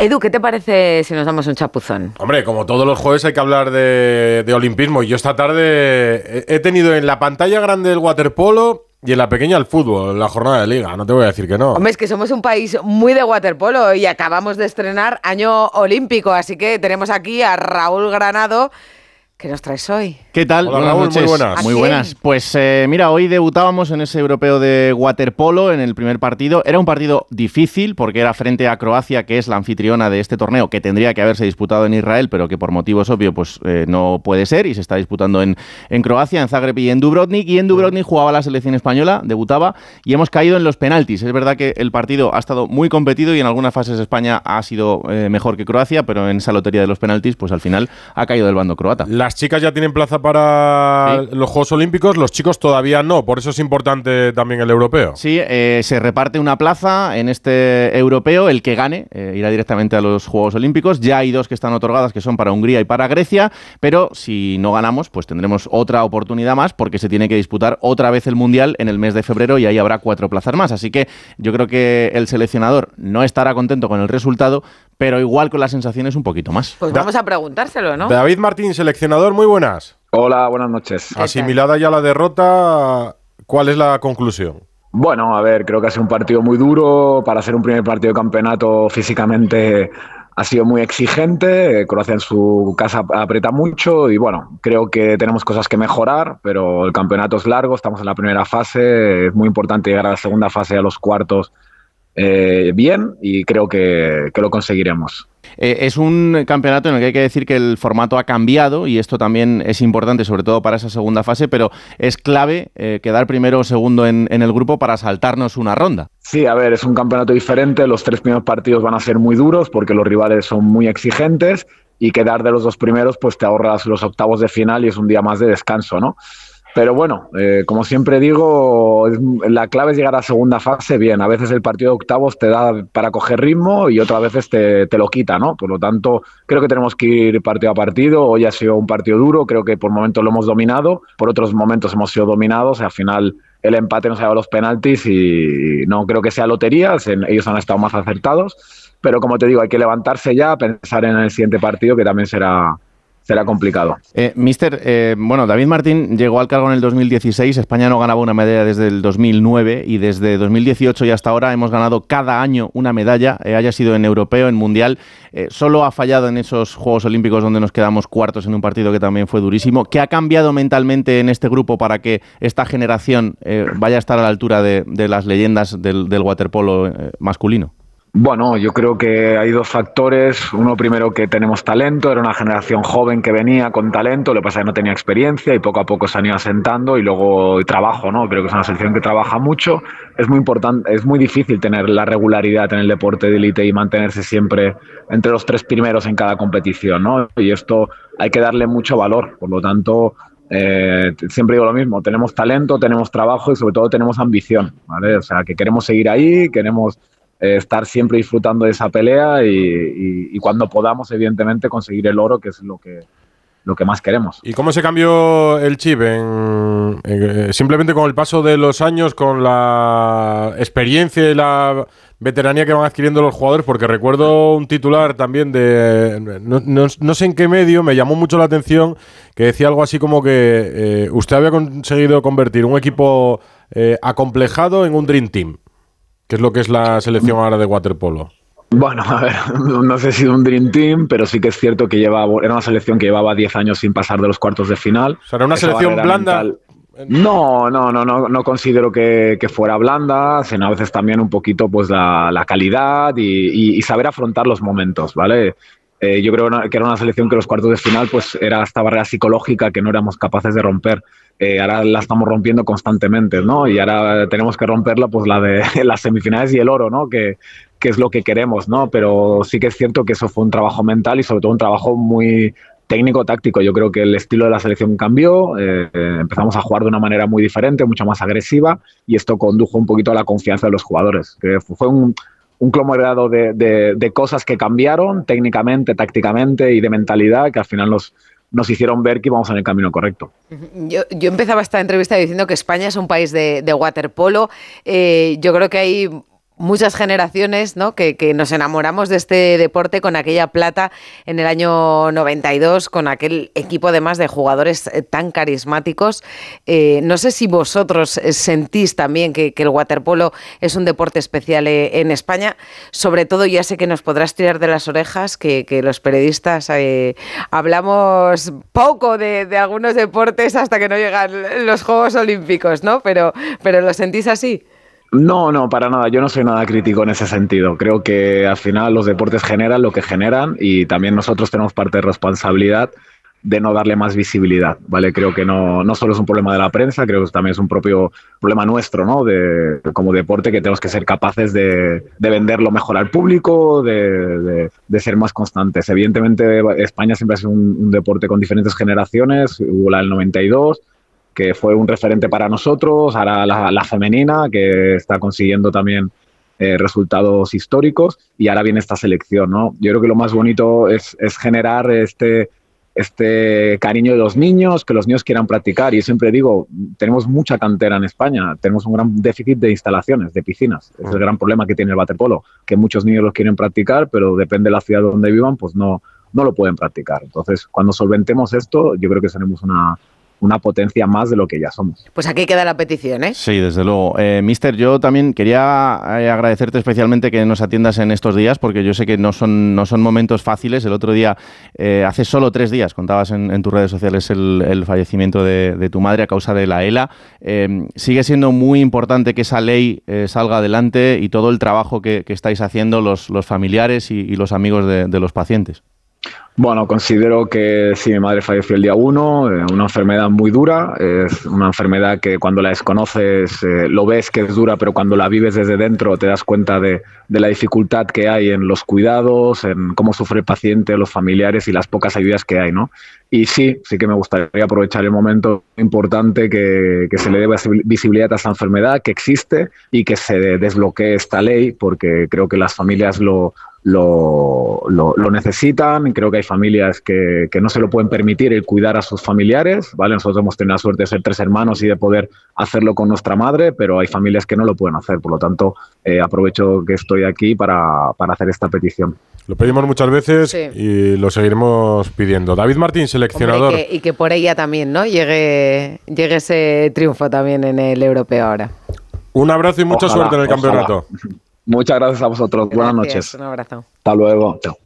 Edu, ¿qué te parece si nos damos un chapuzón? Hombre, como todos los jueves hay que hablar de, de olimpismo. Y yo esta tarde he tenido en la pantalla grande el waterpolo y en la pequeña el fútbol, la jornada de liga, no te voy a decir que no. Hombre, es que somos un país muy de waterpolo y acabamos de estrenar año olímpico, así que tenemos aquí a Raúl Granado ¿Qué nos traes hoy? ¿Qué tal? buenas noches. Muy buenas. Muy buenas. Pues eh, mira, hoy debutábamos en ese europeo de waterpolo en el primer partido. Era un partido difícil porque era frente a Croacia, que es la anfitriona de este torneo, que tendría que haberse disputado en Israel, pero que por motivos obvios pues, eh, no puede ser y se está disputando en, en Croacia, en Zagreb y en Dubrovnik. Y en Dubrovnik jugaba la selección española, debutaba y hemos caído en los penaltis. Es verdad que el partido ha estado muy competido y en algunas fases España ha sido eh, mejor que Croacia, pero en esa lotería de los penaltis, pues al final ha caído del bando croata. Las chicas ya tienen plaza para los Juegos Olímpicos, los chicos todavía no, por eso es importante también el europeo. Sí, eh, se reparte una plaza en este europeo, el que gane eh, irá directamente a los Juegos Olímpicos. Ya hay dos que están otorgadas que son para Hungría y para Grecia, pero si no ganamos, pues tendremos otra oportunidad más porque se tiene que disputar otra vez el Mundial en el mes de febrero y ahí habrá cuatro plazas más. Así que yo creo que el seleccionador no estará contento con el resultado, pero igual con las sensaciones un poquito más. Pues vamos a preguntárselo, ¿no? David Martín, seleccionador, muy buenas. Hola, buenas noches. Asimilada ya la derrota, ¿cuál es la conclusión? Bueno, a ver, creo que ha sido un partido muy duro. Para ser un primer partido de campeonato físicamente ha sido muy exigente. Croacia en su casa aprieta mucho y bueno, creo que tenemos cosas que mejorar, pero el campeonato es largo, estamos en la primera fase, es muy importante llegar a la segunda fase, a los cuartos eh, bien y creo que, lo conseguiremos. Eh, es un campeonato en el que hay que decir que el formato ha cambiado y esto también es importante, sobre todo para esa segunda fase, pero es clave eh, quedar primero o segundo en, en, el grupo para saltarnos una ronda. Sí, a ver, es un campeonato diferente, los tres primeros partidos van a ser muy duros porque los rivales son muy exigentes y quedar de los dos primeros pues te ahorras los octavos de final y es un día más de descanso, ¿no? Pero bueno, eh, como siempre digo, la clave es llegar a segunda fase bien. A veces el partido de octavos te da para coger ritmo y otras veces te, te, lo quita, ¿no? Por lo tanto, creo que tenemos que ir partido a partido. Hoy ha sido un partido duro, creo que por momentos lo hemos dominado, por otros momentos hemos sido dominados. Y al final el empate nos ha dado los penaltis y no creo que sea lotería, ellos han estado más acertados. Pero como te digo, hay que levantarse ya, pensar en el siguiente partido que también será, será complicado. Eh, mister, eh, bueno, David Martín llegó al cargo en el 2016, España no ganaba una medalla desde el 2009 y desde 2018 y hasta ahora hemos ganado cada año una medalla, eh, haya sido en europeo, en mundial, eh, solo ha fallado en esos Juegos Olímpicos donde nos quedamos cuartos en un partido que también fue durísimo. ¿Qué ha cambiado mentalmente en este grupo para que esta generación vaya a estar a la altura de, las leyendas del, waterpolo masculino? Bueno, yo creo que hay dos factores. Uno primero que tenemos talento, era una generación joven que venía con talento, lo que pasa es que no tenía experiencia y poco a poco se han ido asentando y luego trabajo, ¿no? Creo que es una selección que trabaja mucho. Es muy importante, es muy difícil tener la regularidad en el deporte de élite y mantenerse siempre entre los tres primeros en cada competición, ¿no? Y esto hay que darle mucho valor. Por lo tanto, eh, siempre digo lo mismo, tenemos talento, tenemos trabajo y sobre todo tenemos ambición, ¿vale? O sea, que queremos seguir ahí, queremos eh, estar siempre disfrutando de esa pelea y, cuando podamos, evidentemente, conseguir el oro, que es lo que, lo que más queremos. ¿Y cómo se cambió el chip? En, simplemente con el paso de los años, con la experiencia y la veteranía que van adquiriendo los jugadores, porque recuerdo un titular también de, no, no, sé en qué medio, me llamó mucho la atención, que decía algo así como que eh, usted había conseguido convertir un equipo eh, acomplejado en un Dream Team que es lo que es la selección ahora de waterpolo. Bueno, a ver, no sé si un Dream Team, pero sí que es cierto que llevaba, era una selección que llevaba 10 años sin pasar de los cuartos de final. O sea, era una Esa selección blanda. Mental. No, no, no, no, no considero que, que, fuera blanda, sino a veces también un poquito pues la, la calidad y, y, y, saber afrontar los momentos, ¿vale? Eh, yo creo que era una selección que los cuartos de final pues era esta barrera psicológica que no éramos capaces de romper. Eh, ahora la estamos rompiendo constantemente, ¿no? Y ahora tenemos que romperla, pues la de las semifinales y el oro, ¿no? Que, que, es lo que queremos, ¿no? Pero sí que es cierto que eso fue un trabajo mental y sobre todo un trabajo muy técnico-táctico. Yo creo que el estilo de la selección cambió, eh, empezamos a jugar de una manera muy diferente, mucho más agresiva y esto condujo un poquito a la confianza de los jugadores. Fue un, un conglomerado de, de, de cosas que cambiaron técnicamente, tácticamente y de mentalidad que al final nos nos hicieron ver que íbamos en el camino correcto. Yo, yo empezaba esta entrevista diciendo que España es un país de, de waterpolo. Eh, yo creo que hay muchas generaciones ¿no? que, nos enamoramos de este deporte con aquella plata en el año 92, con aquel equipo además de jugadores eh, tan carismáticos. Eh, no sé si vosotros eh, sentís también que, el waterpolo es un deporte especial en España. Sobre todo, ya sé que nos podrás tirar de las orejas, que, los periodistas hablamos poco de, de, algunos deportes hasta que no llegan los Juegos Olímpicos, ¿no? Pero, pero ¿lo sentís así? No, no, para nada. Yo no soy nada crítico en ese sentido. Creo que al final los deportes generan lo que generan y también nosotros tenemos parte de responsabilidad de no darle más visibilidad, ¿vale? Creo que no, no solo es un problema de la prensa, creo que también es un propio problema nuestro, ¿no? De, como deporte que tenemos que ser capaces de, de venderlo mejor al público, de, de, ser más constantes. Evidentemente España siempre ha sido un, un deporte con diferentes generaciones, hubo la del 92, que fue un referente para nosotros, ahora la, femenina, que está consiguiendo también eh, resultados históricos, y ahora viene esta selección, ¿no? Yo creo que lo más bonito es, generar este, este cariño de los niños, que los niños quieran practicar. Y siempre digo, tenemos mucha cantera en España, tenemos un gran déficit de instalaciones, de piscinas. Es el gran problema que tiene el waterpolo, que muchos niños los quieren practicar, pero depende de la ciudad donde vivan, pues no, no lo pueden practicar. Entonces, cuando solventemos esto, yo creo que seremos una, una potencia más de lo que ya somos. Pues aquí queda la petición, ¿eh? Sí, desde luego. Eh, Mister, yo también quería eh, agradecerte especialmente que nos atiendas en estos días, porque yo sé que no son, no son momentos fáciles. El otro día, eh, hace solo tres días, contabas en, tus redes sociales el, fallecimiento de, tu madre a causa de la ELA. sigue siendo muy importante que esa ley salga adelante y todo el trabajo que, estáis haciendo los, los familiares y, los amigos de los pacientes. Bueno, considero que sí, mi madre falleció el día 1, eh, una enfermedad muy dura, es una enfermedad que cuando la desconoces eh, lo ves que es dura, pero cuando la vives desde dentro te das cuenta de, la dificultad que hay en los cuidados, en cómo sufre el paciente, los familiares y las pocas ayudas que hay, ¿no? Y sí, sí que me gustaría aprovechar el momento importante que, que se le dé visibilidad a esta enfermedad, que existe y que se desbloquee esta ley, porque creo que las familias lo, lo, lo, necesitan. Creo que hay familias que, que, no se lo pueden permitir el cuidar a sus familiares. ¿vale? Nosotros hemos tenido la suerte de ser tres hermanos y de poder hacerlo con nuestra madre, pero hay familias que no lo pueden hacer. Por lo tanto, eh, aprovecho que estoy aquí para, para, hacer esta petición. Lo pedimos muchas veces y lo seguiremos pidiendo. David Martín, seleccionador. y, que, por ella también ¿no? llegue, llegue ese triunfo también en el europeo ahora. Un abrazo y mucha suerte en el campeonato. Muchas gracias a vosotros. Buenas noches. Un abrazo. Hasta luego. Chao.